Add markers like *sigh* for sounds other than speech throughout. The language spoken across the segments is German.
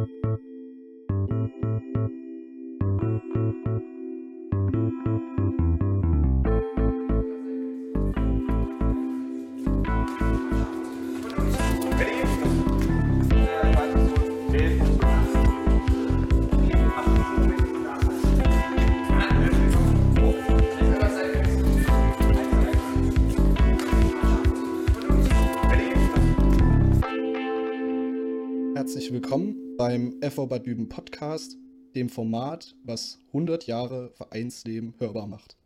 Thank you. FV Bad Düben Podcast, dem Format, was 100 Jahre Vereinsleben hörbar macht.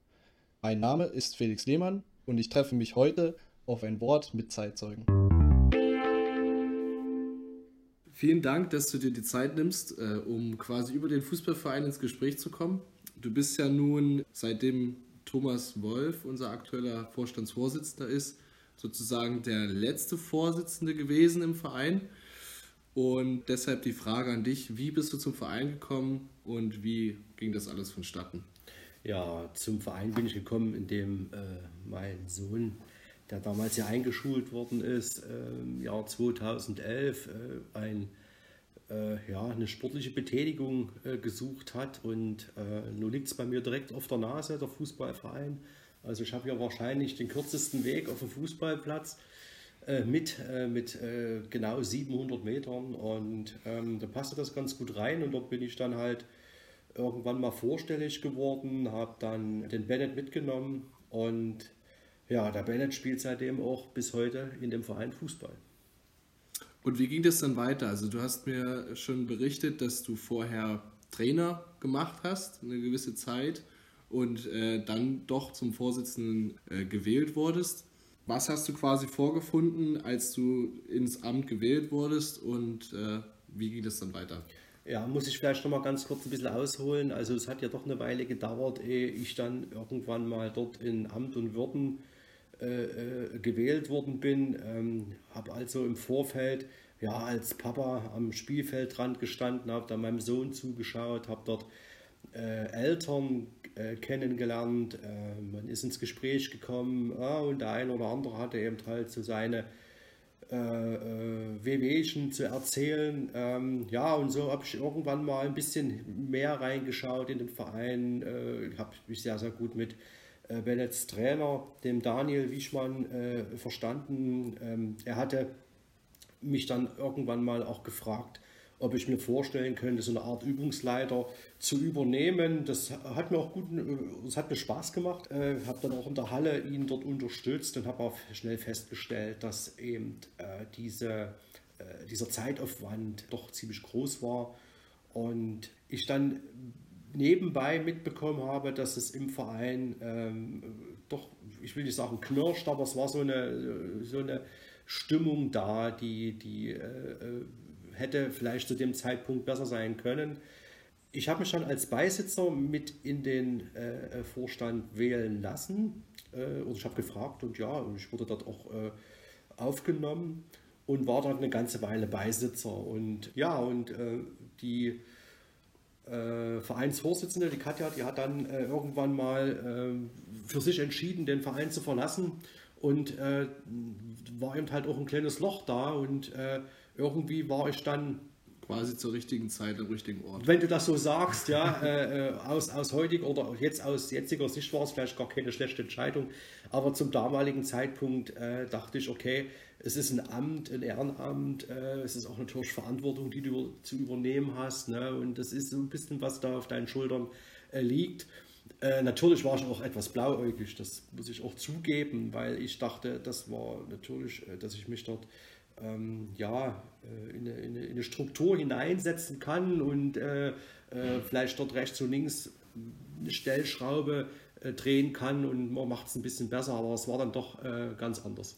Mein Name ist Felix Lehmann und ich treffe mich heute auf ein Wort mit Zeitzeugen. Vielen Dank, dass du dir die Zeit nimmst, äh, um quasi über den Fußballverein ins Gespräch zu kommen. Du bist ja nun, seitdem Thomas Wolf, unser aktueller Vorstandsvorsitzender ist, sozusagen der letzte Vorsitzende gewesen im Verein. Und deshalb die Frage an dich, wie bist du zum Verein gekommen und wie ging das alles vonstatten? Ja, zum Verein bin ich gekommen, indem äh, mein Sohn, der damals ja eingeschult worden ist, äh, im Jahr 2011 äh, ein, äh, ja, eine sportliche Betätigung äh, gesucht hat. Und äh, nun liegt es bei mir direkt auf der Nase, der Fußballverein. Also ich habe ja wahrscheinlich den kürzesten Weg auf dem Fußballplatz mit, äh, mit äh, genau 700 Metern und ähm, da passte das ganz gut rein und dort bin ich dann halt irgendwann mal vorstellig geworden, habe dann den Bennett mitgenommen und ja, der Bennett spielt seitdem auch bis heute in dem Verein Fußball. Und wie ging das dann weiter? Also du hast mir schon berichtet, dass du vorher Trainer gemacht hast, eine gewisse Zeit und äh, dann doch zum Vorsitzenden äh, gewählt wurdest. Was hast du quasi vorgefunden, als du ins Amt gewählt wurdest und äh, wie ging das dann weiter? Ja, muss ich vielleicht noch mal ganz kurz ein bisschen ausholen. Also es hat ja doch eine Weile gedauert, ehe ich dann irgendwann mal dort in Amt und Würden äh, äh, gewählt worden bin. Ähm, habe also im Vorfeld ja als Papa am Spielfeldrand gestanden, habe da meinem Sohn zugeschaut, habe dort äh, Eltern äh, kennengelernt, äh, man ist ins Gespräch gekommen ah, und der eine oder andere hatte eben halt so seine äh, äh Wehwehchen zu erzählen. Ähm, ja, und so habe ich irgendwann mal ein bisschen mehr reingeschaut in den Verein. Äh, habe mich sehr, sehr gut mit äh, Bennets Trainer, dem Daniel Wischmann, äh, verstanden. Ähm, er hatte mich dann irgendwann mal auch gefragt, ob ich mir vorstellen könnte, so eine Art Übungsleiter zu übernehmen. Das hat mir auch gut, das hat mir Spaß gemacht. Äh, habe dann auch in der Halle ihn dort unterstützt und habe auch schnell festgestellt, dass eben äh, diese, äh, dieser Zeitaufwand doch ziemlich groß war und ich dann nebenbei mitbekommen habe, dass es im Verein ähm, doch, ich will nicht sagen knirscht, aber es war so eine, so eine Stimmung da, die, die äh, äh hätte vielleicht zu dem Zeitpunkt besser sein können. Ich habe mich dann als Beisitzer mit in den äh, Vorstand wählen lassen. Äh, und ich habe gefragt und ja, ich wurde dort auch äh, aufgenommen und war dort eine ganze Weile Beisitzer. Und ja, und äh, die äh, Vereinsvorsitzende, die Katja, die hat dann äh, irgendwann mal für sich entschieden, den Verein zu verlassen und war eben halt auch ein kleines Loch da und irgendwie war ich dann quasi zur richtigen Zeit am richtigen Ort. Wenn du das so sagst, ja, äh, äh, aus, aus heutiger oder jetzt aus jetziger Sicht war es vielleicht gar keine schlechte Entscheidung, aber zum damaligen Zeitpunkt äh, dachte ich, okay, es ist ein Amt, ein Ehrenamt, äh, es ist auch natürlich Verantwortung, die du zu übernehmen hast, ne? und das ist so ein bisschen, was da auf deinen Schultern äh, liegt. Äh, natürlich war ich auch etwas blauäugig, das muss ich auch zugeben, weil ich dachte, das war natürlich, dass ich mich dort ähm, ja, äh, in, eine, in, eine, Struktur hineinsetzen kann und äh, äh, vielleicht dort rechts und links eine Stellschraube äh, drehen kann und man macht es ein bisschen besser, aber es war dann doch äh, ganz anders.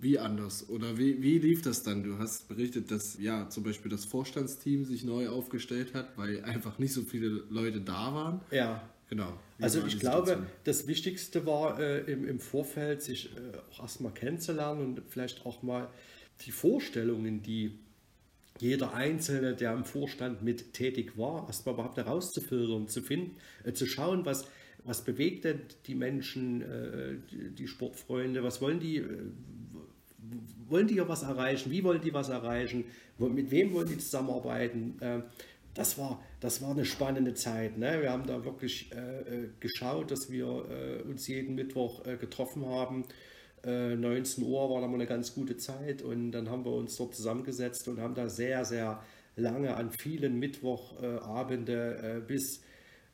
Wie anders? Oder wie, wie lief das dann? Du hast berichtet, dass ja zum Beispiel das Vorstandsteam sich neu aufgestellt hat, weil *laughs* einfach nicht so viele Leute da waren. Ja. Genau. Wie also ich glaube, das Wichtigste war äh, im, im Vorfeld, sich äh, auch erstmal kennenzulernen und vielleicht auch mal die Vorstellungen, die jeder Einzelne, der im Vorstand mit tätig war, erstmal überhaupt herauszufiltern, zu finden, äh, zu schauen, was, was bewegt denn die Menschen, äh, die, Sportfreunde, was wollen die, äh, wollen die ja was erreichen? Wie wollen die was erreichen? Mit wem wollen die zusammenarbeiten? Ähm, das war, das war eine spannende Zeit. Ne? Wir haben da wirklich äh, äh geschaut, dass wir äh, uns jeden Mittwoch getroffen haben. 19 äh, Uhr war da mal eine ganz gute Zeit und dann haben wir uns dort zusammengesetzt und haben da sehr, sehr lange an vielen Mittwochabende bis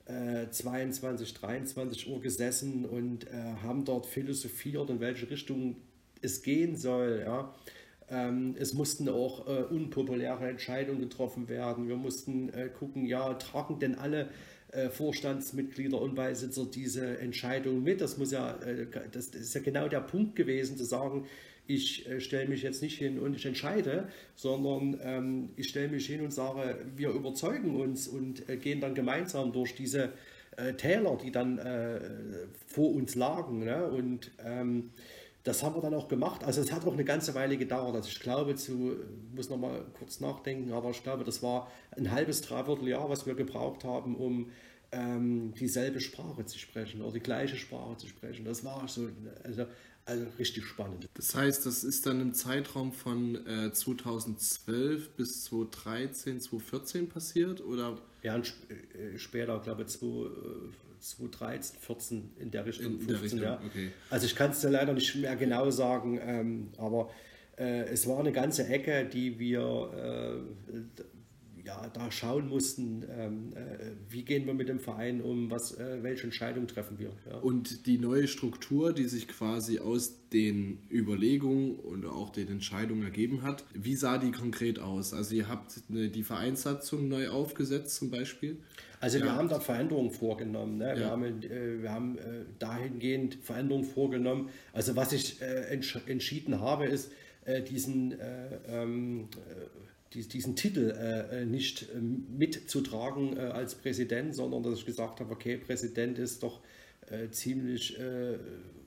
22, 23 Uhr gesessen und haben dort philosophiert, in welche Richtung es gehen soll. Ähm, es mussten auch äh, unpopuläre Entscheidungen getroffen werden. Wir mussten äh, gucken, ja, tragen denn alle äh, Vorstandsmitglieder und Beisitzer diese Entscheidung mit? Das muss ja, äh, das, ist ja genau der Punkt gewesen, zu sagen, ich äh, stelle mich jetzt nicht hin und ich entscheide, sondern ähm, ich stelle mich hin und sage, wir überzeugen uns und gehen dann gemeinsam durch diese Täler, die dann vor uns lagen. Ne? Und ähm, das haben wir dann auch gemacht. Also es hat auch eine ganze Weile gedauert. Also ich glaube, zu, muss noch mal kurz nachdenken, aber ich glaube, das war ein halbes, dreiviertel Jahr, was wir gebraucht haben, um ähm, dieselbe Sprache zu sprechen oder die gleiche Sprache zu sprechen. Das war so, also, also richtig spannend. Das heißt, das ist dann im Zeitraum von äh, 2012 bis 2013, 2014 passiert, oder? Ja, äh, später, glaube ich, 2013, 14 in der Richtung. In 15, der Richtung, ja. okay. Also ich kann es dir leider nicht mehr genau sagen, ähm, aber äh, es war eine ganze Ecke, die wir äh, ja, da schauen mussten, ähm, äh, wie gehen wir mit dem Verein um, was, äh, welche Entscheidungen treffen wir. Ja. Und die neue Struktur, die sich quasi aus den Überlegungen und auch den Entscheidungen ergeben hat, wie sah die konkret aus? Also ihr habt eine, die Vereinssatzung neu aufgesetzt zum Beispiel? Also ja. wir haben da Veränderungen vorgenommen. Ne? Ja. Wir haben, äh, wir haben äh, dahingehend Veränderungen vorgenommen. Also was ich äh, entsch entschieden habe, ist äh, diesen ähm, diesen Titel äh, nicht ähm, mitzutragen äh, als Präsident, sondern dass ich gesagt habe, okay, Präsident ist doch äh, ziemlich äh,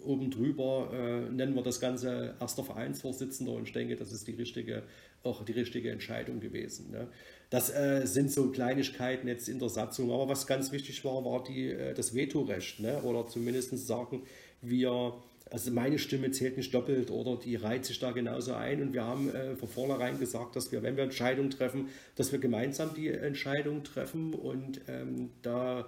oben drüber, äh, nennen wir das Ganze erster Vereinsvorsitzender und ich denke, das ist die richtige, auch die richtige Entscheidung gewesen. Ne? Das äh, sind so Kleinigkeiten jetzt in der Satzung, aber was ganz wichtig war, war die, das Vetorecht ne? oder zumindest sagen, wir also meine Stimme zählt nicht doppelt oder die reiht sich da genauso ein. Und wir haben äh, von vornherein gesagt, dass wir, wenn wir Entscheidungen treffen, dass wir gemeinsam die Entscheidung treffen und ähm, da,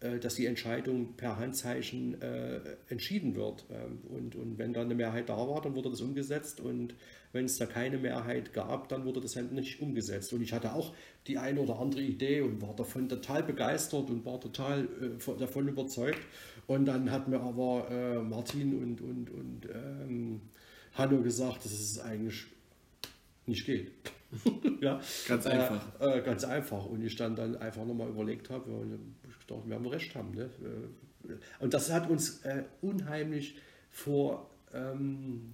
äh, dass die Entscheidung per Handzeichen äh, entschieden wird. Ähm, und, und wenn da eine Mehrheit da war, dann wurde das umgesetzt und wenn es da keine Mehrheit gab, dann wurde das halt nicht umgesetzt. Und ich hatte auch die eine oder andere Idee und war davon total begeistert und war total äh, davon überzeugt. Und dann hat mir aber äh, Martin und, und, und ähm, Hanno gesagt, dass es eigentlich nicht geht. *laughs* ja, ganz einfach. Äh, äh, ganz einfach. Und ich dann dann einfach nochmal überlegt habe, ja, ich dachte, wir haben recht haben. Ne? Äh, und das hat uns äh, unheimlich vor ähm,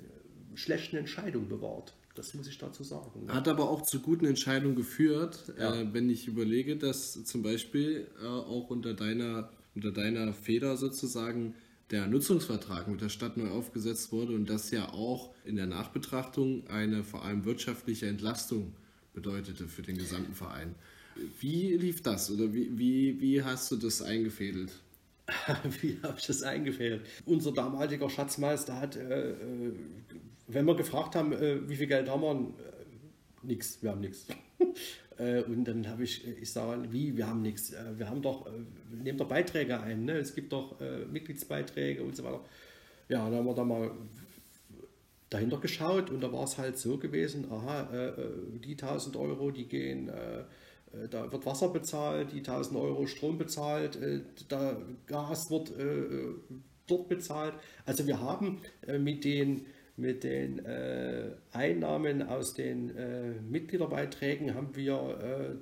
schlechten Entscheidungen bewahrt. Das muss ich dazu sagen. Ne? Hat aber auch zu guten Entscheidungen geführt, ja. äh, wenn ich überlege, dass zum Beispiel äh, auch unter deiner unter deiner Feder sozusagen der Nutzungsvertrag mit der Stadt neu aufgesetzt wurde und das ja auch in der Nachbetrachtung eine vor allem wirtschaftliche Entlastung bedeutete für den gesamten Verein. Wie lief das oder wie, wie, wie hast du das eingefädelt? *laughs* wie habe ich das eingefädelt? Unser damaliger Schatzmeister hat, äh, äh, wenn wir gefragt haben, äh, wie viel Geld haben wir, nichts, wir haben nichts. *laughs* Äh, und dann habe ich, äh, ich sage, wie, wir haben nichts. Äh, wir haben doch, wir nehmen doch Beiträge ein. Ne? Es gibt doch Mitgliedsbeiträge und so weiter. Ja, dann haben wir da mal dahinter geschaut und da war es halt so gewesen, aha, die 1000 Euro, die gehen, da wird Wasser bezahlt, die 1000 Euro Strom bezahlt, da Gas wird dort bezahlt. Also wir haben mit den mit den äh, Einnahmen aus den äh, Mitgliederbeiträgen haben wir äh,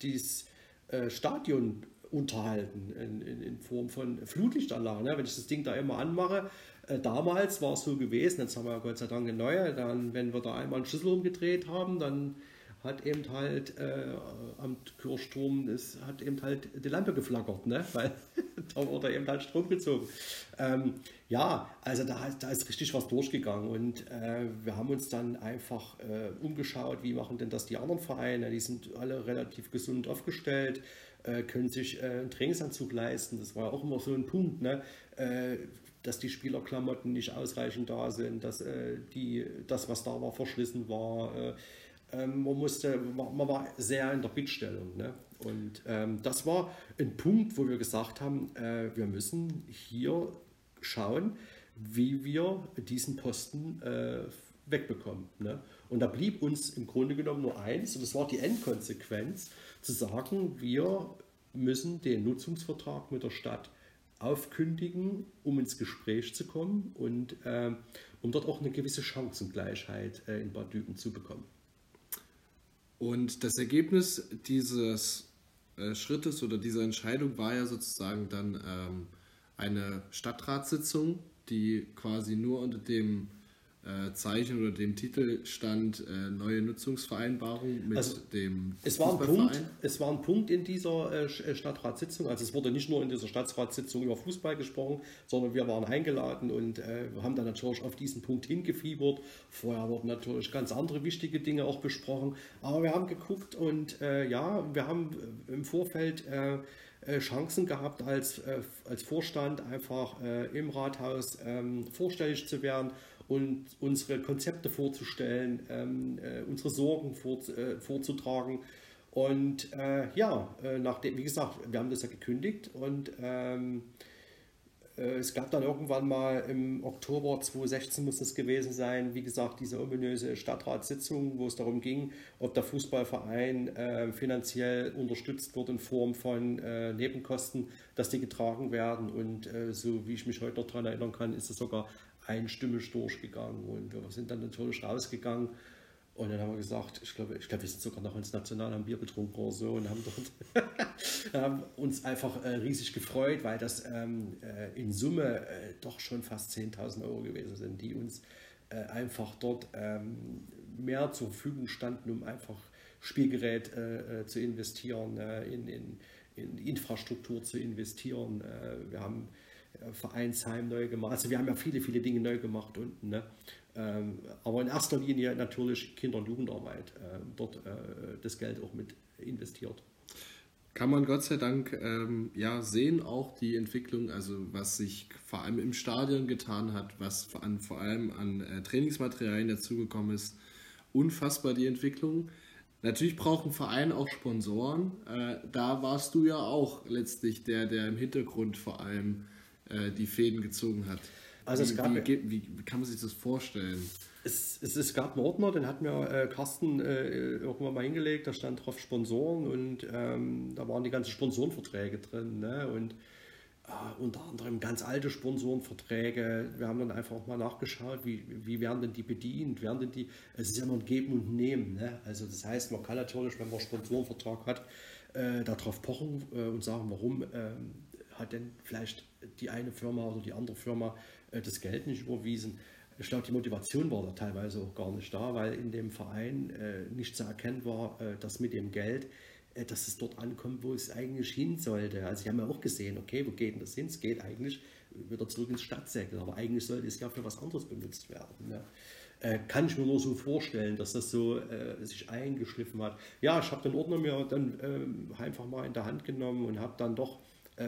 dieses äh, Stadion unterhalten in, in, in, Form von Flutlichtanlagen. Ne? Wenn ich das Ding da immer anmache, äh, damals war es so gewesen, jetzt haben wir Gott sei Dank eine neue, dann, wenn wir da einmal einen Schlüssel umgedreht haben, dann hat eben halt äh, am Kirchturm, es hat eben halt die Lampe geflackert, ne? *laughs* weil da wurde eben halt Strom gezogen. Ähm, ja, also da, da, ist richtig was durchgegangen und äh, wir haben uns dann einfach äh, umgeschaut, wie machen denn das die anderen Vereine, die sind alle relativ gesund aufgestellt, äh, können sich äh, einen Trainingsanzug leisten, das war auch immer so ein Punkt. Ne? Äh, dass die Spielerklamotten nicht ausreichend da sind, dass äh, die, das, was da war, verschlissen war. Äh, ähm, man, musste, man war sehr in der Bittstellung. Ne? Und ähm, das war ein Punkt, wo wir gesagt haben, äh, wir müssen hier schauen, wie wir diesen Posten äh, wegbekommen. Ne? Und da blieb uns im Grunde genommen nur eins, und das war die Endkonsequenz, zu sagen, wir müssen den Nutzungsvertrag mit der Stadt aufkündigen, um ins Gespräch zu kommen und äh, um dort auch eine gewisse Chancengleichheit äh, in Bad Düben zu bekommen. Und das Ergebnis dieses äh, Schrittes oder dieser Entscheidung war ja sozusagen dann ähm, eine Stadtratssitzung, die quasi nur unter dem äh, Zeichen oder dem Titel stand äh, neue Nutzungsvereinbarung mit also dem es war, ein Punkt, es war ein Punkt in dieser äh, äh, Stadtratssitzung, also es wurde nicht nur in dieser Stadtratssitzung über Fußball gesprochen, sondern wir waren eingeladen und äh, haben dann natürlich auf diesen Punkt hingefiebert. Vorher wurden natürlich ganz andere wichtige Dinge auch besprochen, aber wir haben geguckt und äh, ja, wir haben im Vorfeld Chancen gehabt, als, als Vorstand einfach im Rathaus ähm, vorstellig zu werden und unsere Konzepte vorzustellen, ähm, äh, unsere Sorgen vor, äh, vorzutragen. Und äh, ja, äh, nachdem, wie gesagt, wir haben das ja gekündigt und ähm, äh, es gab dann irgendwann mal im Oktober 2016 muss es gewesen sein, wie gesagt, diese ominöse Stadtratssitzung, wo es darum ging, ob der Fußballverein äh, finanziell unterstützt wird in Form von äh, Nebenkosten, dass die getragen werden. Und äh, so wie ich mich heute noch daran erinnern kann, ist es sogar einstimmig durchgegangen. Und wir sind dann natürlich rausgegangen und dann haben wir gesagt, ich glaube, ich glaube, wir sind sogar noch ins National, haben Bier getrunken oder so und haben dort *laughs* haben uns einfach äh, riesig gefreut, weil das ähm, äh, in Summe äh, doch schon fast 10.000 Euro gewesen sind, die uns äh, einfach dort ähm, mehr zur Verfügung standen, um einfach Spielgerät äh, äh, zu investieren, in, in, in, Infrastruktur zu investieren. wir haben Vereinsheim neu gemacht. Also wir haben ja viele, viele Dinge neu gemacht unten. Ne? Ähm, aber in erster Linie natürlich Kinder- und Jugendarbeit. Äh, dort äh, das Geld auch mit investiert. Kann man Gott sei Dank ähm, ja sehen, auch die Entwicklung, also was sich vor allem im Stadion getan hat, was allem, vor allem an äh, Trainingsmaterialien dazugekommen ist. Unfassbar die Entwicklung. Natürlich brauchen Vereine auch Sponsoren. Äh, da warst du ja auch letztlich der, der im Hintergrund vor allem äh, die Fäden gezogen hat. Also wie, es gab, wie, wie, wie, kann man sich das vorstellen? Es, es, es gab einen Ordner, den hat mir äh, Carsten äh, irgendwann mal hingelegt, da stand drauf Sponsoren und ähm, da waren die ganzen Sponsorenverträge drin. Ne? Und äh, unter anderem ganz alte Sponsorenverträge. Wir haben dann einfach auch mal nachgeschaut, wie, wie werden denn die bedient? Werden denn die, es ist ja immer ein Geben und Nehmen. Ne? Also das heißt, man kann natürlich, wenn man einen Sponsorenvertrag hat, äh, darauf pochen äh, und sagen, warum ähm, hat denn vielleicht die eine Firma oder die andere Firma äh, das Geld nicht überwiesen. Ich glaube, die Motivation war da teilweise auch gar nicht da, weil in dem Verein äh, nicht zu erkennen war, äh, dass mit dem Geld, dass es dort ankommt, wo es eigentlich hin sollte. Also, sie haben ja auch gesehen, okay, wo geht denn das hin? Es geht eigentlich wieder zurück ins Stadtsäckel, aber eigentlich sollte es ja für was anderes benutzt werden. Ne? Kann ich mir nur so vorstellen, dass das so äh, sich eingeschliffen hat. Ja, ich habe den Ordner mir dann ähm, einfach mal in der Hand genommen und habe dann doch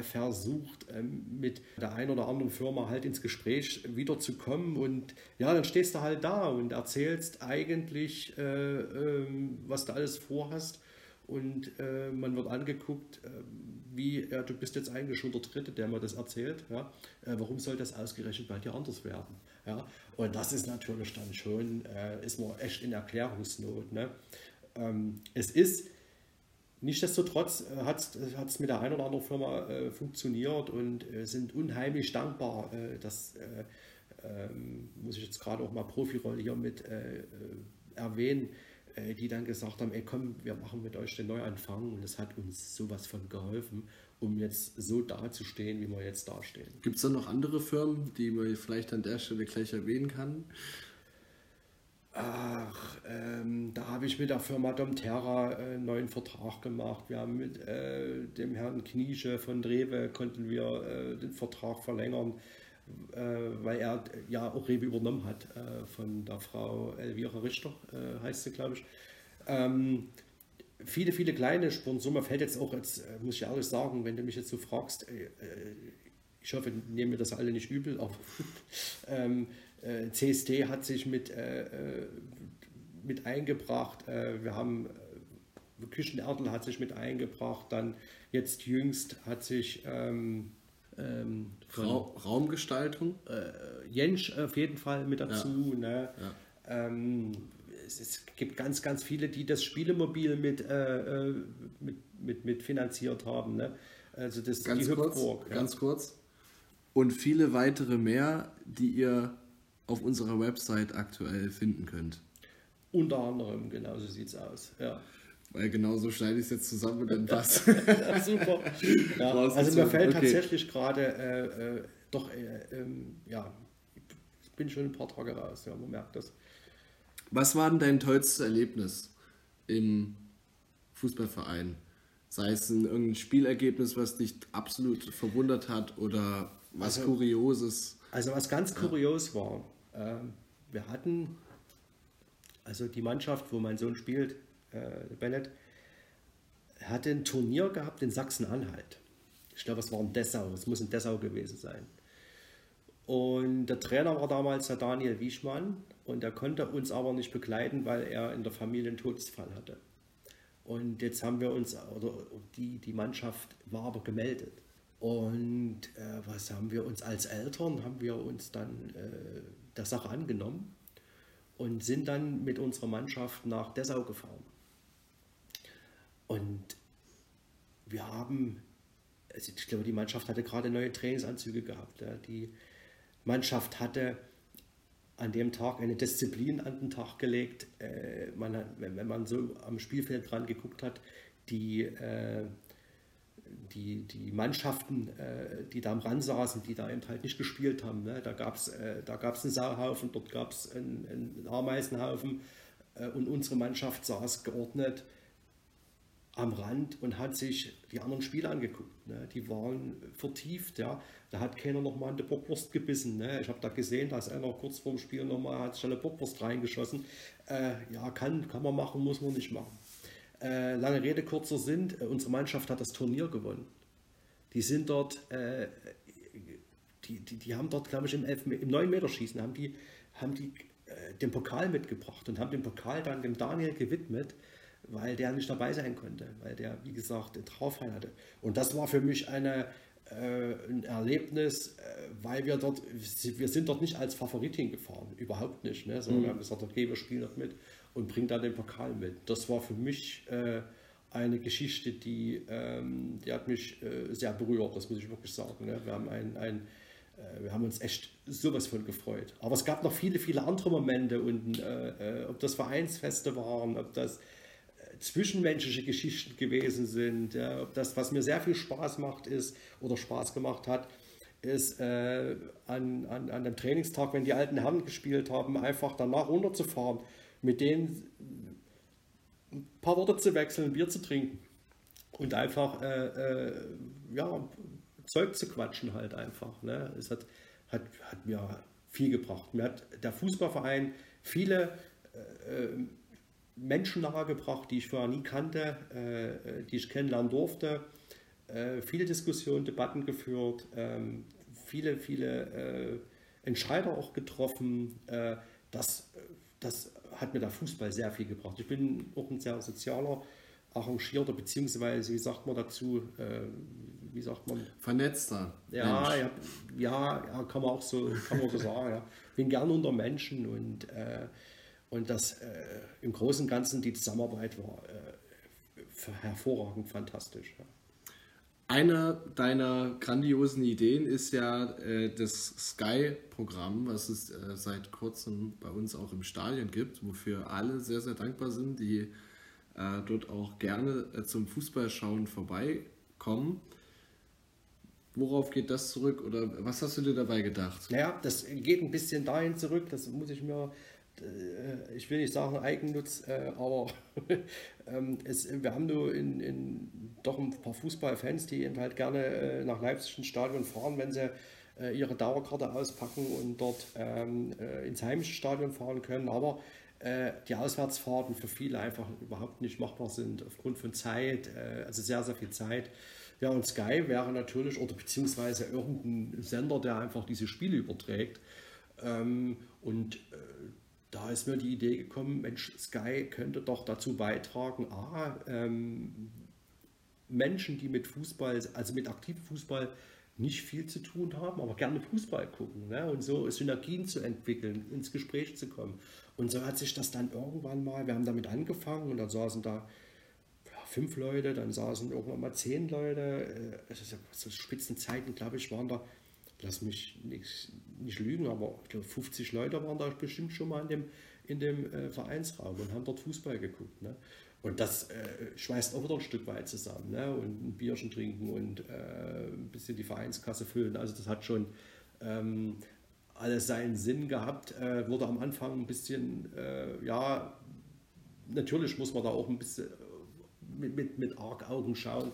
versucht, ähm, mit der einen oder anderen Firma halt ins Gespräch wiederzukommen. Und ja, dann stehst du halt da und erzählst eigentlich, äh, ähm, was du alles vorhast. Und äh, man wird angeguckt, wie, ja, du bist jetzt eigentlich schon der Dritte, der mir das erzählt. Ja? warum soll das ausgerechnet bei dir anders werden? Ja? Und das ist natürlich dann schon, ist man echt in Erklärungsnot. Ne? Ähm, es ist Nichtsdestotrotz äh, hat es mit der einen oder anderen Firma äh, funktioniert und äh, sind unheimlich dankbar. Äh, das äh, ähm, muss ich jetzt gerade auch mal Profirolle hier mit äh, erwähnen, die dann gesagt haben: Ey, komm, wir machen mit euch den Neuanfang. Und es hat uns sowas von geholfen, um jetzt so dazustehen, wie wir jetzt dastehen. Gibt es da noch andere Firmen, die man vielleicht an der Stelle gleich erwähnen kann? Ach, ähm, da habe ich mit der Firma Domterra äh, einen neuen Vertrag gemacht. Wir haben mit äh, dem Herrn Kniesche von Rewe konnten wir äh, den Vertrag verlängern, äh, weil er ja auch Rewe übernommen hat äh, von der Frau Elvira Richter, äh, heißt sie, glaube ich. Ähm, viele, viele kleine Sponsoren, mir fällt jetzt auch, jetzt muss ich ehrlich sagen, wenn du mich jetzt so fragst, ich hoffe, nehmen wir das alle nicht übel, aber *laughs* ähm, äh, CSD hat sich mit, äh, äh, mit eingebracht. Äh, wir haben äh, Küchenerdl hat sich mit eingebracht. Dann jetzt jüngst hat sich ähm, ähm, Ra Raumgestaltung. Äh, Jensch auf jeden Fall mit dazu. Ja. Ne? Ja. Ähm, es, es, gibt ganz, ganz viele, die das Spielemobil mit, mit, mit, mit finanziert haben. Ne? Also das ganz kurz, ja. ganz kurz. Und viele weitere mehr, die ihr auf unserer Website aktuell finden könnt. Unter anderem, genau so sieht es aus. Ja. Weil genau so schneide ich es jetzt zusammen und dann passt. Super. Ja, also mir fällt okay. tatsächlich gerade äh, äh, doch, äh, ähm, ja, ich bin schon ein paar Tage raus, ja, man merkt das. Was war denn dein tollstes Erlebnis im Fußballverein? Sei es ein, irgendein Spielergebnis, was dich absolut verwundert hat oder was also, Kurioses? Also was ganz kurios ja. war, wir hatten, also die Mannschaft, wo mein Sohn spielt, äh, Bennett, hatte ein Turnier gehabt in Sachsen-Anhalt. Ich glaube, es war in Dessau, es muss in Dessau gewesen sein. Und der Trainer war damals der Daniel Wiechmann und er konnte uns aber nicht begleiten, weil er in der Familie einen Todesfall hatte. Und jetzt haben wir uns, oder die, die Mannschaft war aber gemeldet. Und äh, was haben wir uns als Eltern, haben wir uns dann äh, der Sache angenommen und sind dann mit unserer Mannschaft nach Dessau gefahren. Und wir haben, also ich glaube, die Mannschaft hatte gerade neue Trainingsanzüge gehabt. Ja. Die Mannschaft hatte an dem Tag eine Disziplin an den Tag gelegt. Äh, man wenn man so am Spielfeld dran geguckt hat, die äh, die, die Mannschaften, äh, die da am Rand saßen, die da eben halt nicht gespielt haben. Ne? Da gab es äh, einen Sauhaufen, dort gab es einen, einen, Ameisenhaufen äh, und unsere Mannschaft saß geordnet am Rand und hat sich die anderen Spiele angeguckt. Ne? Die waren vertieft, ja. Da hat keiner nochmal in die Bockwurst gebissen. Ne? Ich habe da gesehen, dass einer kurz vorm Spiel nochmal hat eine Bockwurst reingeschossen. Äh, ja, kann, kann man machen, muss man nicht machen. Äh, lange Rede, kurzer Sinn, äh, unsere Mannschaft hat das Turnier gewonnen. Die sind dort, äh, die, die, die haben dort, glaube ich, im, im 9-Meter-Schießen haben die, haben die äh, den Pokal mitgebracht und haben den Pokal dann dem Daniel gewidmet, weil der nicht dabei sein konnte, weil der, wie gesagt, den Trauffall hatte. Und das war für mich eine, ein Erlebnis, weil wir dort, wir sind dort nicht als Favorit hingefahren, überhaupt nicht, ne? sondern mhm. wir haben gesagt, okay, wir spielen dort mit und bringt dann den Pokal mit. Das war für mich äh, eine Geschichte, die, ähm, die hat mich äh, sehr berührt, das muss ich wirklich sagen. Ne? Wir, haben ein, ein, äh, wir haben uns echt sowas von gefreut. Aber es gab noch viele, viele andere Momente und äh, äh, ob das Vereinsfeste waren, ob das äh, zwischenmenschliche Geschichten gewesen sind, ja, ob das, was mir sehr viel Spaß macht, ist oder Spaß gemacht hat, ist äh, an, an, an dem Trainingstag, wenn die alten Herren gespielt haben, einfach danach runterzufahren mit denen ein paar Worte zu wechseln, Bier zu trinken und einfach äh, äh, ja, Zeug zu quatschen halt einfach. Ne? Es hat, hat, hat mir viel gebracht. Mir hat der Fußballverein viele äh, äh Menschen nahegebracht, die ich vorher nie kannte, äh, die ich kennenlernen durfte. Äh, viele Diskussionen, Debatten geführt, ähm, viele, viele Entscheider auch getroffen. das, das hat mir der Fußball sehr viel gebracht. Ich bin auch ein sehr sozialer, arrangierter, beziehungsweise, wie sagt man dazu, äh, wie sagt man? Vernetzter. Ja, ja, ja, ja, kann man auch so, kann man so sagen. Ja. Bin gern unter Menschen und, äh, und das äh, im Großen und Ganzen die Zusammenarbeit war äh, hervorragend fantastisch. Ja. Eine deiner grandiosen Ideen ist ja äh, das Sky-Programm, was es äh, seit kurzem bei uns auch im Stadion gibt, wofür alle sehr, sehr dankbar sind, die äh, dort auch gerne äh, zum Fußballschauen vorbeikommen. Worauf geht das zurück oder was hast du dir dabei gedacht? Naja, das geht ein bisschen dahin zurück, das muss ich mir ich will nicht sagen Eigennutz, äh, aber *laughs* ähm, es, wir haben nur in, in, doch ein paar Fußballfans, die halt gerne äh, nach Leipzig ins Stadion fahren, wenn sie ihre Dauerkarte auspacken und dort ähm, ins heimische Stadion fahren können. Aber die Auswärtsfahrten für viele einfach überhaupt nicht machbar sind aufgrund von Zeit, also sehr, sehr viel Zeit. Ja, und Sky wäre natürlich, oder beziehungsweise irgendein Sender, der einfach diese Spiele überträgt. Ähm, und äh, da ist mir die Idee gekommen, Mensch, Sky könnte doch dazu beitragen, A, ähm, Menschen, die mit Fußball, also mit aktivem Fußball nicht viel zu tun haben, aber gerne Fußball gucken ne? und so Synergien zu entwickeln, ins Gespräch zu kommen. Und so hat sich das dann irgendwann mal, wir haben damit angefangen und dann saßen da fünf Leute, dann saßen irgendwann mal zehn Leute. Äh, so Spitzenzeiten, glaube ich, waren da, lass mich nicht, nicht lügen, aber ich glaube 50 Leute waren da bestimmt schon mal in dem, in dem äh, Vereinsraum und haben dort Fußball geguckt. Ne? Und das äh, schweißt auch wieder ein Stück weit zusammen. Ne? Und ein Bierchen trinken und äh, ein bisschen die Vereinskasse füllen. Also das hat schon ähm, alles seinen Sinn gehabt. Äh, wurde am Anfang ein bisschen, äh, ja, natürlich muss man da auch ein bisschen mit, mit, mit Argaugen schauen.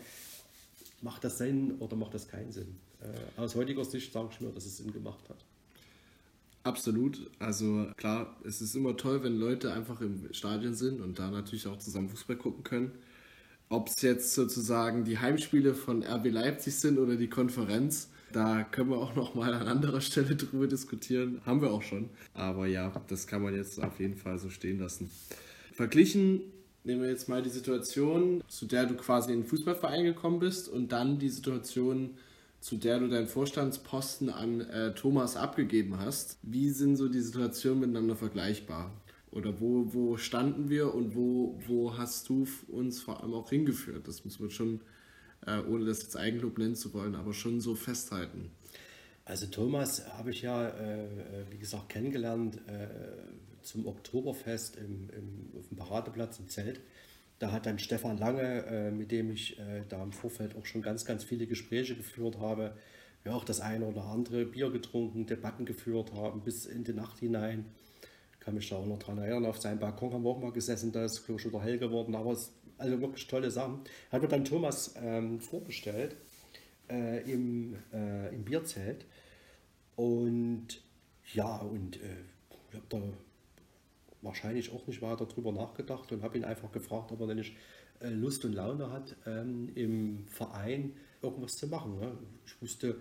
Macht das Sinn oder macht das keinen Sinn? Äh, aus heutiger Sicht sage ich mir, dass es Sinn gemacht hat. Absolut. Also klar, es ist immer toll, wenn Leute einfach im Stadion sind und da natürlich auch zusammen Fußball gucken können. Ob es jetzt sozusagen die Heimspiele von RB Leipzig sind oder die Konferenz, da können wir auch noch mal an anderer Stelle *laughs* drüber diskutieren. Haben wir auch schon. Aber ja, das kann man jetzt auf jeden Fall so stehen lassen. Verglichen nehmen wir jetzt mal die Situation, zu der du quasi in den Fußballverein gekommen bist und dann die Situation, zu der du deinen Vorstandsposten an äh, Thomas abgegeben hast. Wie sind so die Situationen miteinander vergleichbar? Oder wo, wo standen wir und wo, wo hast du uns vor allem auch hingeführt? Das muss man schon, äh, ohne das jetzt Eigenlob nennen zu wollen, aber schon so festhalten. Also Thomas habe ich ja, äh, wie gesagt, kennengelernt äh, zum Oktoberfest im, im, auf dem Paradeplatz im Zelt. Da hat dann Stefan Lange, äh, mit dem ich äh, da im Vorfeld auch schon ganz, ganz viele Gespräche geführt habe, ja auch das eine oder andere Bier getrunken, Debatten geführt haben bis in die Nacht hinein. Kann mich da auch noch daran erinnern, auf seinem Balkon haben wir auch mal gesessen, da ist wieder hell geworden, aber es also wirklich tolle Sachen. Hat mir dann Thomas ähm, vorgestellt äh, im, äh, im Bierzelt und ja, und äh, ich habe da wahrscheinlich auch nicht weiter darüber nachgedacht und habe ihn einfach gefragt, ob er denn nicht äh, Lust und Laune hat, ähm, im Verein irgendwas zu machen. Ne? Ich wusste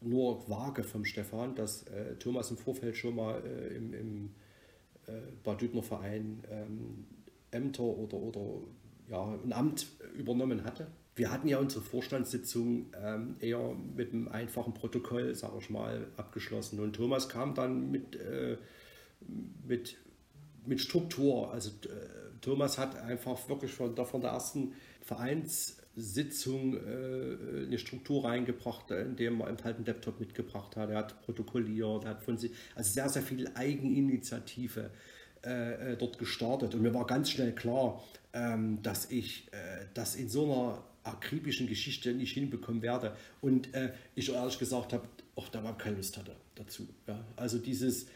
nur vage vom Stefan, dass äh, Thomas im Vorfeld schon mal äh, im, Bad Dübner Verein ähm, Ämter oder, oder ja, ein Amt übernommen hatte. Wir hatten ja unsere Vorstandssitzung ähm, eher mit einem einfachen Protokoll, sage ich mal, abgeschlossen. Und Thomas kam dann mit, mit mit Struktur. Also äh, Thomas hat einfach wirklich von von der ersten Vereinssitzung äh, eine Struktur reingebracht, indem er halt einen Laptop mitgebracht hat. Er hat protokolliert, er hat von sich, also sehr, sehr viel Eigeninitiative äh, äh, dort gestartet. Und mir war ganz schnell klar, ähm, dass ich äh, das in so einer akribischen Geschichte nicht hinbekommen werde. Und äh, ich ehrlich gesagt habe, auch da war keine Lust hatte dazu. Ja? Also dieses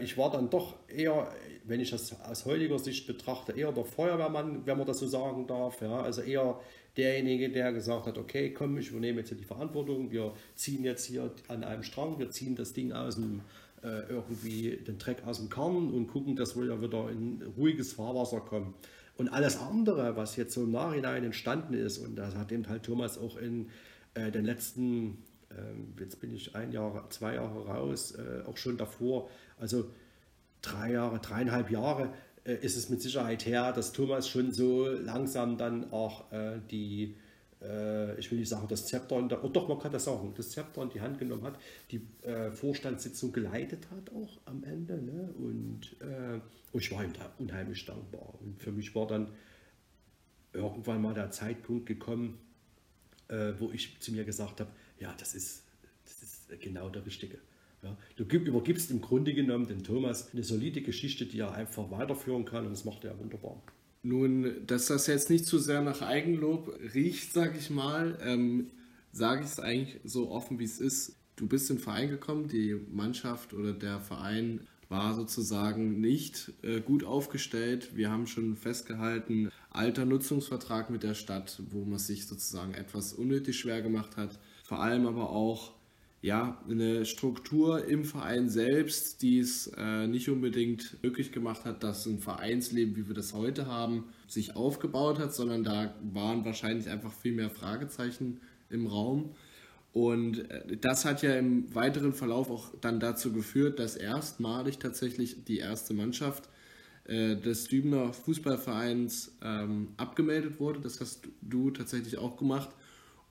ich war dann doch eher, wenn ich das aus heutiger Sicht betrachte, eher der Feuerwehrmann, wenn man das so sagen darf. Ja? Also eher derjenige, der gesagt hat, okay, komm, ich übernehme jetzt hier die Verantwortung, wir ziehen jetzt hier an einem Strang, wir ziehen das Ding aus dem, äh, irgendwie den Dreck aus dem Kern und gucken, dass wir ja wieder in ruhiges Fahrwasser kommen. Und alles andere, was jetzt so im Nachhinein entstanden ist, und das hat eben halt Thomas auch in äh, den letzten jetzt bin ich ein Jahr, zwei Jahre raus, äh, auch schon davor, also drei Jahre, dreieinhalb Jahre äh, ist es mit Sicherheit her, dass Thomas schon so langsam dann auch äh, die, ich will nicht sagen, das Zepter, der, oh doch, man kann das sagen, das Zepter in die Hand genommen hat, die Vorstandssitzung geleitet hat auch am Ende. Ne? Und, und ich war ihm da unheimlich dankbar. Und für mich war dann irgendwann mal der Zeitpunkt gekommen, wo ich zu mir gesagt habe, ja, das ist, das ist genau der Richtige. Ja, du übergibst im Grunde genommen den Thomas eine solide Geschichte, die er einfach weiterführen kann und das macht er wunderbar. Nun, dass das jetzt nicht zu sehr nach Eigenlob riecht, sage ich mal, ähm, sage ich es eigentlich so offen, wie es ist. Du bist in den Verein gekommen, die Mannschaft oder der Verein war sozusagen nicht äh, gut aufgestellt. Wir haben schon festgehalten, alter Nutzungsvertrag mit der Stadt, wo man sich sozusagen etwas unnötig schwer gemacht hat vor allem aber auch ja, eine Struktur im Verein selbst, die es äh, nicht unbedingt möglich gemacht hat, dass ein Vereinsleben, wie wir das heute haben, sich aufgebaut hat, sondern da waren wahrscheinlich einfach viel mehr Fragezeichen im Raum. Und äh, das hat ja im weiteren Verlauf auch dann dazu geführt, dass erstmalig tatsächlich die erste Mannschaft äh, des Dübener Fußballvereins ähm, abgemeldet wurde. Das hast du tatsächlich auch gemacht.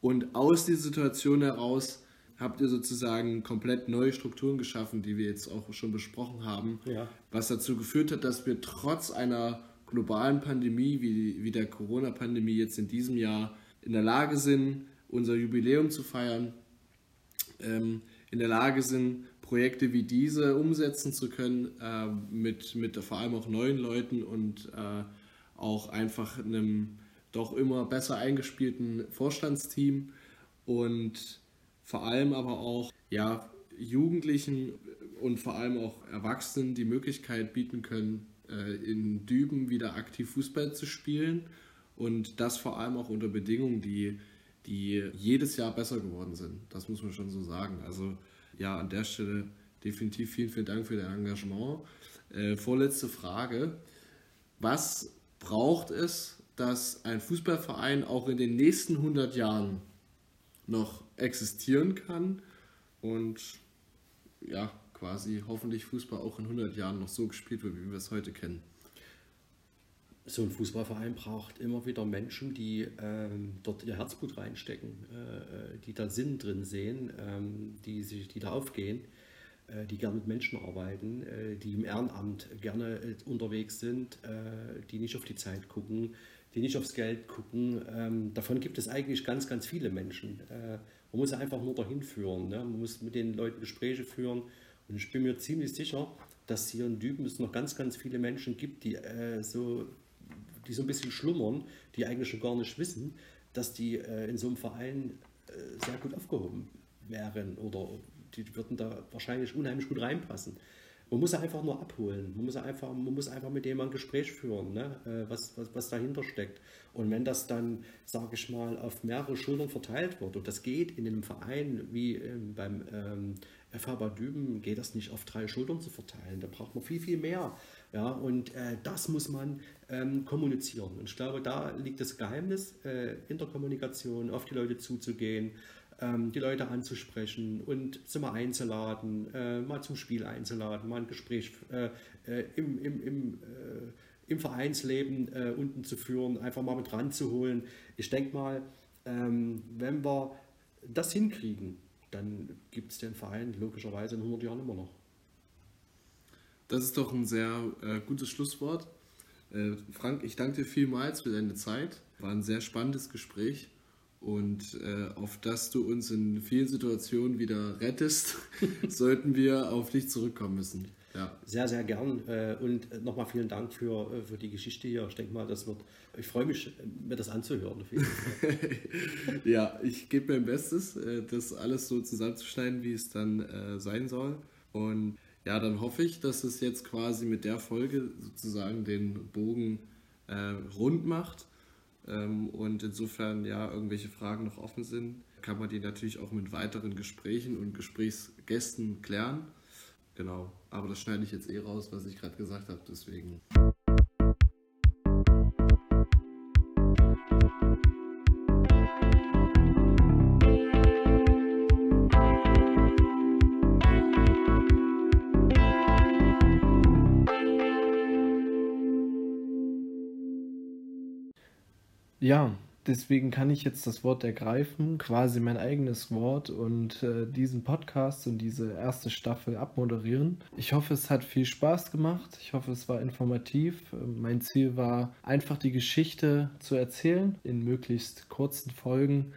Und aus dieser Situation heraus habt ihr sozusagen komplett neue Strukturen geschaffen, die wir jetzt auch schon besprochen haben, ja. was dazu geführt hat, dass wir trotz einer globalen Pandemie wie, wie der Corona-Pandemie jetzt in diesem Jahr in der Lage sind, unser Jubiläum zu feiern, ähm, in der Lage sind, Projekte wie diese umsetzen zu können, äh, mit, mit vor allem auch neuen Leuten und äh, auch einfach einem doch immer besser eingespielten Vorstandsteam und vor allem aber auch ja, Jugendlichen und vor allem auch Erwachsenen die Möglichkeit bieten können, äh, in Düben wieder aktiv Fußball zu spielen und das vor allem auch unter Bedingungen, die, die jedes Jahr besser geworden sind. Das muss man schon so sagen. Also ja, an der Stelle definitiv vielen, vielen Dank für dein Engagement. Äh, vorletzte Frage. Was braucht es, dass ein Fußballverein auch in den nächsten 100 Jahren noch existieren kann und ja, quasi hoffentlich Fußball auch in 100 Jahren noch so gespielt wird, wie wir es heute kennen. So ein Fußballverein braucht immer wieder Menschen, die ähm, dort ihr Herzblut reinstecken, äh, die da Sinn drin sehen, ähm, die, sich, die da aufgehen, äh, die gerne mit Menschen arbeiten, äh, die im Ehrenamt gerne äh, unterwegs sind, äh, die nicht auf die Zeit gucken, die nicht aufs Geld gucken. Ähm, davon gibt es eigentlich ganz, ganz viele Menschen. Äh, man muss einfach nur dahin führen. Ne? Man muss mit den Leuten Gespräche führen. Und ich bin mir ziemlich sicher, dass hier in Düben es noch ganz, ganz viele Menschen gibt, die, äh, so, die so ein bisschen schlummern, die eigentlich schon gar nicht wissen, dass die äh, in so einem Verein äh, sehr gut aufgehoben wären oder die würden da wahrscheinlich unheimlich gut reinpassen. Man muss einfach nur abholen. Man muss einfach, man muss einfach mit dem ein Gespräch führen, ne? Äh, was, was, was dahinter steckt. Und wenn das dann, sage ich mal, auf mehrere Schultern verteilt wird, und das geht in einem Verein wie ähm, beim ähm, FH Bad Düben, geht das nicht auf drei Schultern zu verteilen. Da braucht man viel, viel mehr. Ja, und äh, das muss man ähm, kommunizieren. Und ich glaube, da liegt das Geheimnis, äh, in der Kommunikation auf die Leute zuzugehen, ähm, die Leute anzusprechen und sie mal einzuladen, äh, mal zum Spiel einzuladen, mal ein Gespräch äh, äh im, im, im, äh, im Vereinsleben äh, unten zu führen, einfach mal mit ranzuholen. Ich denke mal, ähm, wenn wir das hinkriegen, dann gibt es den Verein logischerweise in 100 Jahren immer noch. Das ist doch ein sehr äh, gutes Schlusswort. Äh, Frank, ich danke dir vielmals für deine Zeit. War ein sehr spannendes Gespräch und äh, auf das du uns in vielen Situationen wieder rettest, *laughs* sollten wir auf dich zurückkommen müssen. Ja. Sehr, sehr gern. Äh, und nochmal vielen Dank für, äh, für die Geschichte hier. Ich denke mal, das wird, ich freue mich, mir das anzuhören. *laughs* ja, ich gebe mein Bestes, äh, das alles so zusammenzuschneiden, wie es dann sein soll. Und ja, dann hoffe ich, dass es jetzt quasi mit der Folge sozusagen den Bogen rund macht ähm, und insofern ja irgendwelche Fragen noch offen sind, kann man die natürlich auch mit weiteren Gesprächen und Gesprächsgästen klären. Genau, aber das schneide ich jetzt eh raus, was ich gerade gesagt habe, deswegen. Ja, deswegen kann ich jetzt das Wort ergreifen, quasi mein eigenes Wort und äh, diesen Podcast und diese erste Staffel abmoderieren. Ich hoffe, es hat viel Spaß gemacht. Ich hoffe, es war informativ. Mein Ziel war einfach die Geschichte zu erzählen in möglichst kurzen Folgen.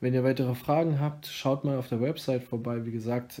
Wenn ihr weitere Fragen habt, schaut mal auf der Website vorbei. Wie gesagt,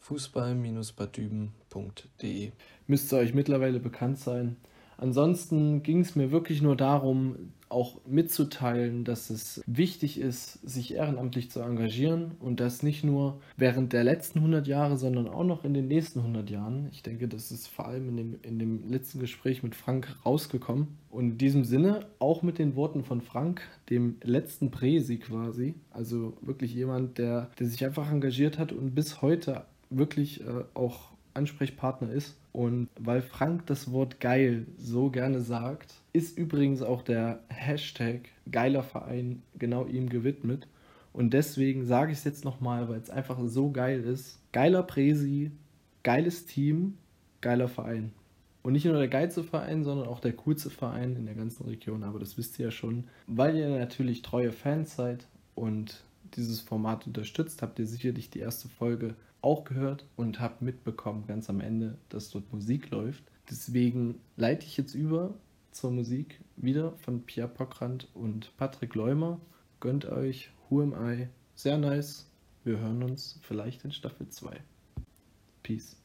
fußball-badüben.de. Müsste euch mittlerweile bekannt sein. Ansonsten ging es mir wirklich nur darum, auch mitzuteilen, dass es wichtig ist, sich ehrenamtlich zu engagieren und das nicht nur während der letzten 100 Jahre, sondern auch noch in den nächsten 100 Jahren. Ich denke, das ist vor allem in dem, in dem letzten Gespräch mit Frank rausgekommen. Und in diesem Sinne, auch mit den Worten von Frank, dem letzten Präsi quasi, also wirklich jemand, der, der sich einfach engagiert hat und bis heute wirklich äh, auch Ansprechpartner ist. Und weil Frank das Wort geil so gerne sagt, ist übrigens auch der Hashtag geiler Verein genau ihm gewidmet. Und deswegen sage ich es jetzt nochmal, weil es einfach so geil ist. Geiler Präsi, geiles Team, geiler Verein. Und nicht nur der geilste Verein, sondern auch der coolste Verein in der ganzen Region. Aber das wisst ihr ja schon. Weil ihr natürlich treue Fans seid und dieses Format unterstützt, habt ihr sicherlich die erste Folge auch gehört und habt mitbekommen ganz am Ende, dass dort Musik läuft. Deswegen leite ich jetzt über zur Musik wieder von Pierre Pockrand und Patrick Leumer. Gönnt euch Who Am I? Sehr nice. Wir hören uns vielleicht in Staffel 2. Peace.